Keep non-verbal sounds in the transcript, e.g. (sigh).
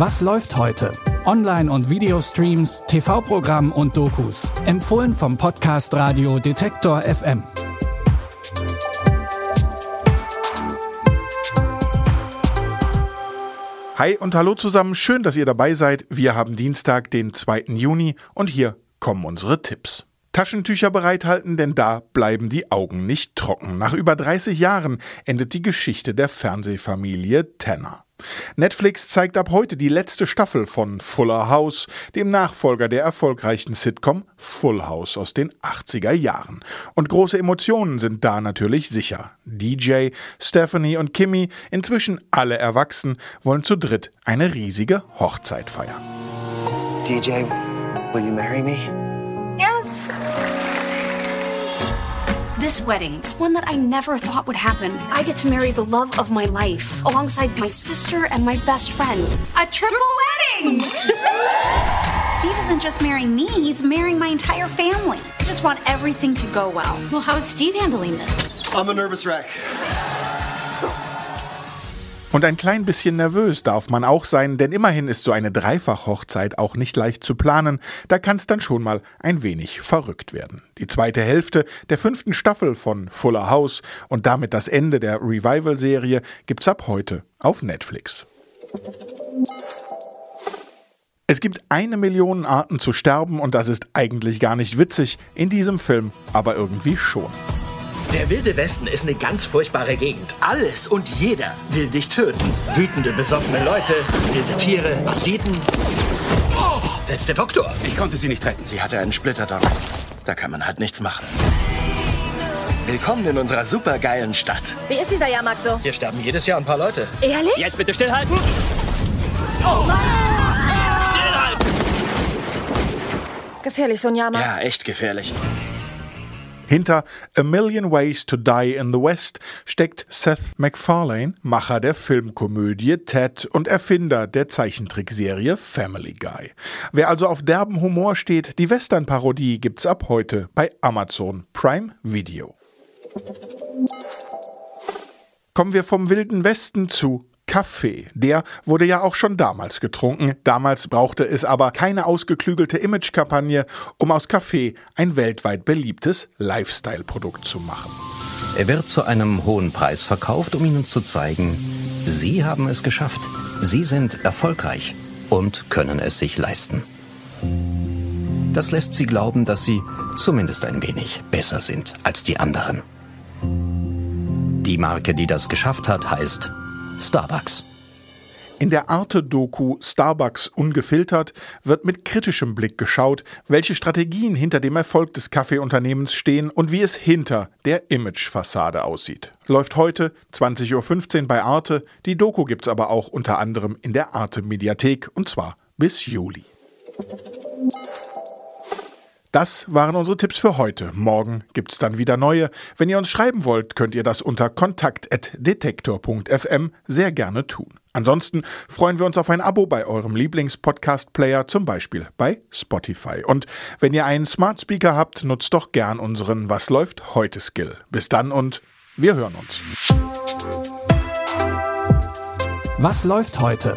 Was läuft heute? Online- und Videostreams, TV-Programm und Dokus. Empfohlen vom Podcast Radio Detektor FM. Hi und hallo zusammen, schön, dass ihr dabei seid. Wir haben Dienstag, den 2. Juni und hier kommen unsere Tipps. Taschentücher bereithalten, denn da bleiben die Augen nicht trocken. Nach über 30 Jahren endet die Geschichte der Fernsehfamilie Tanner. Netflix zeigt ab heute die letzte Staffel von Fuller House, dem Nachfolger der erfolgreichen Sitcom Full House aus den 80er Jahren. Und große Emotionen sind da natürlich sicher. DJ, Stephanie und Kimmy, inzwischen alle erwachsen, wollen zu dritt eine riesige Hochzeit feiern. DJ, will you marry me? Yes. This wedding, it's one that I never thought would happen. I get to marry the love of my life alongside my sister and my best friend. A triple wedding! (laughs) Steve isn't just marrying me, he's marrying my entire family. I just want everything to go well. Well, how is Steve handling this? I'm a nervous wreck. Und ein klein bisschen nervös darf man auch sein, denn immerhin ist so eine Dreifachhochzeit auch nicht leicht zu planen. Da kann es dann schon mal ein wenig verrückt werden. Die zweite Hälfte der fünften Staffel von Fuller House und damit das Ende der Revival-Serie gibt's ab heute auf Netflix. Es gibt eine Million Arten zu sterben und das ist eigentlich gar nicht witzig, in diesem Film aber irgendwie schon. Der Wilde Westen ist eine ganz furchtbare Gegend. Alles und jeder will dich töten. Wütende, besoffene Leute, wilde Tiere, Banditen. Oh, selbst der Doktor. Ich konnte sie nicht retten. Sie hatte einen Splitterdock. Da kann man halt nichts machen. Willkommen in unserer supergeilen Stadt. Wie ist dieser Jahrmarkt so? Hier sterben jedes Jahr ein paar Leute. Ehrlich? Jetzt bitte stillhalten. Oh. Stillhalten! Gefährlich, so ein Jahrmarkt. Ja, echt gefährlich. Hinter A Million Ways to Die in the West steckt Seth MacFarlane, Macher der Filmkomödie Ted und Erfinder der Zeichentrickserie Family Guy. Wer also auf derben Humor steht, die Western-Parodie gibt's ab heute bei Amazon Prime Video. Kommen wir vom Wilden Westen zu Kaffee. Der wurde ja auch schon damals getrunken. Damals brauchte es aber keine ausgeklügelte Imagekampagne, um aus Kaffee ein weltweit beliebtes Lifestyle-Produkt zu machen. Er wird zu einem hohen Preis verkauft, um Ihnen zu zeigen, Sie haben es geschafft. Sie sind erfolgreich und können es sich leisten. Das lässt Sie glauben, dass Sie zumindest ein wenig besser sind als die anderen. Die Marke, die das geschafft hat, heißt Starbucks. In der Arte-Doku Starbucks ungefiltert wird mit kritischem Blick geschaut, welche Strategien hinter dem Erfolg des Kaffeeunternehmens stehen und wie es hinter der Imagefassade aussieht. Läuft heute 20.15 Uhr bei Arte. Die Doku gibt's aber auch unter anderem in der Arte-Mediathek und zwar bis Juli. Das waren unsere Tipps für heute. Morgen gibt's dann wieder neue. Wenn ihr uns schreiben wollt, könnt ihr das unter kontakt.detektor.fm sehr gerne tun. Ansonsten freuen wir uns auf ein Abo bei eurem Lieblings-Podcast-Player, zum Beispiel bei Spotify. Und wenn ihr einen Smart Speaker habt, nutzt doch gern unseren Was läuft heute Skill. Bis dann und wir hören uns. Was läuft heute?